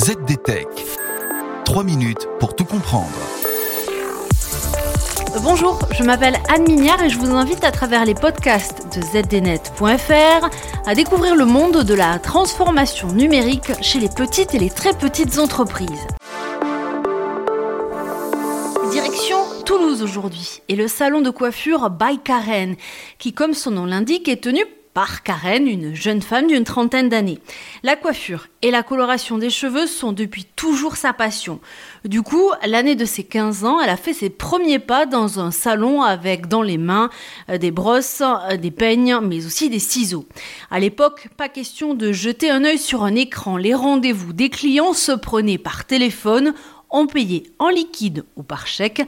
ZDTech. 3 minutes pour tout comprendre. Bonjour, je m'appelle Anne Mignard et je vous invite à travers les podcasts de zdnet.fr à découvrir le monde de la transformation numérique chez les petites et les très petites entreprises. Direction Toulouse aujourd'hui et le salon de coiffure by Karen qui comme son nom l'indique est tenu par Karen, une jeune femme d'une trentaine d'années. La coiffure et la coloration des cheveux sont depuis toujours sa passion. Du coup, l'année de ses 15 ans, elle a fait ses premiers pas dans un salon avec dans les mains euh, des brosses, euh, des peignes, mais aussi des ciseaux. À l'époque, pas question de jeter un œil sur un écran. Les rendez-vous des clients se prenaient par téléphone, on payait en liquide ou par chèque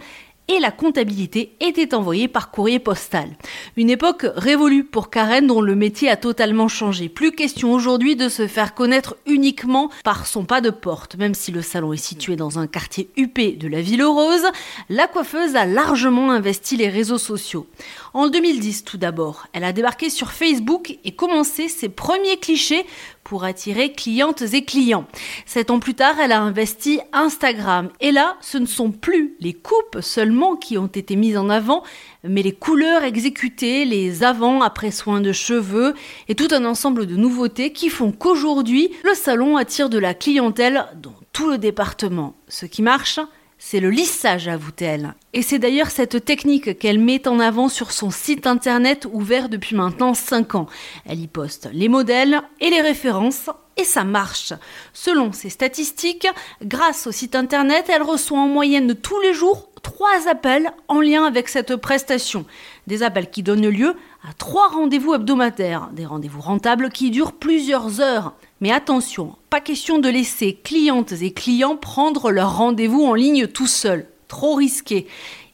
et la comptabilité était envoyée par courrier postal. Une époque révolue pour Karen dont le métier a totalement changé. Plus question aujourd'hui de se faire connaître uniquement par son pas de porte. Même si le salon est situé dans un quartier huppé de la Ville Rose, la coiffeuse a largement investi les réseaux sociaux. En 2010 tout d'abord, elle a débarqué sur Facebook et commencé ses premiers clichés pour attirer clientes et clients. Sept ans plus tard, elle a investi Instagram. Et là, ce ne sont plus les coupes seulement qui ont été mises en avant, mais les couleurs exécutées, les avant-après soins de cheveux et tout un ensemble de nouveautés qui font qu'aujourd'hui, le salon attire de la clientèle dans tout le département. Ce qui marche, c'est le lissage, avoue-t-elle. Et c'est d'ailleurs cette technique qu'elle met en avant sur son site internet ouvert depuis maintenant 5 ans. Elle y poste les modèles et les références et ça marche. Selon ses statistiques, grâce au site internet, elle reçoit en moyenne tous les jours trois appels en lien avec cette prestation. Des appels qui donnent lieu à trois rendez-vous hebdomadaires, des rendez-vous rentables qui durent plusieurs heures. Mais attention, pas question de laisser clientes et clients prendre leur rendez-vous en ligne tout seuls. Trop risqué.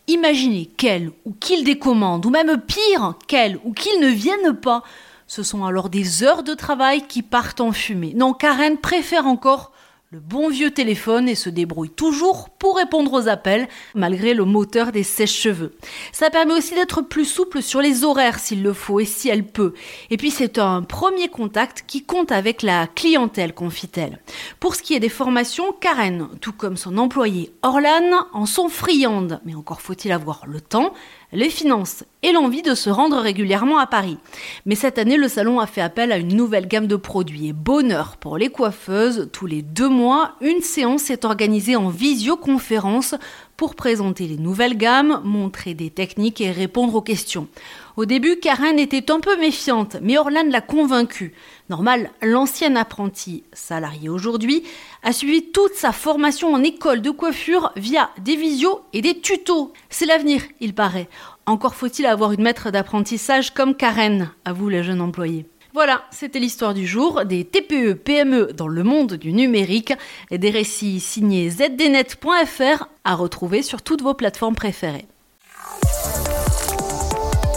Imaginez qu'elle ou qu'il décommande, ou même pire, qu'elle ou qu'il ne vienne pas. Ce sont alors des heures de travail qui partent en fumée. Non, Karen préfère encore le bon vieux téléphone et se débrouille toujours pour répondre aux appels malgré le moteur des sèches-cheveux. Ça permet aussi d'être plus souple sur les horaires s'il le faut et si elle peut. Et puis c'est un premier contact qui compte avec la clientèle, confie-t-elle. Pour ce qui est des formations, Karen, tout comme son employé Orlan, en sont friandes, mais encore faut-il avoir le temps, les finances et l'envie de se rendre régulièrement à Paris. Mais cette année, le salon a fait appel à une nouvelle gamme de produits et bonheur pour les coiffeuses. Tous les deux mois, une séance est organisée en visioconférence pour présenter les nouvelles gammes, montrer des techniques et répondre aux questions. Au début, Karen était un peu méfiante, mais Orlane l'a convaincue. Normal, l'ancienne apprentie, salariée aujourd'hui, a suivi toute sa formation en école de coiffure via des visios et des tutos. C'est l'avenir, il paraît. Encore faut-il avoir une maître d'apprentissage comme Karen, avoue le jeune employé. Voilà, c'était l'histoire du jour des TPE, PME dans le monde du numérique et des récits signés zdnet.fr à retrouver sur toutes vos plateformes préférées.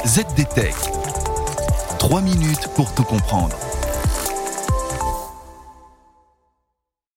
ZDTech. 3 minutes pour tout comprendre.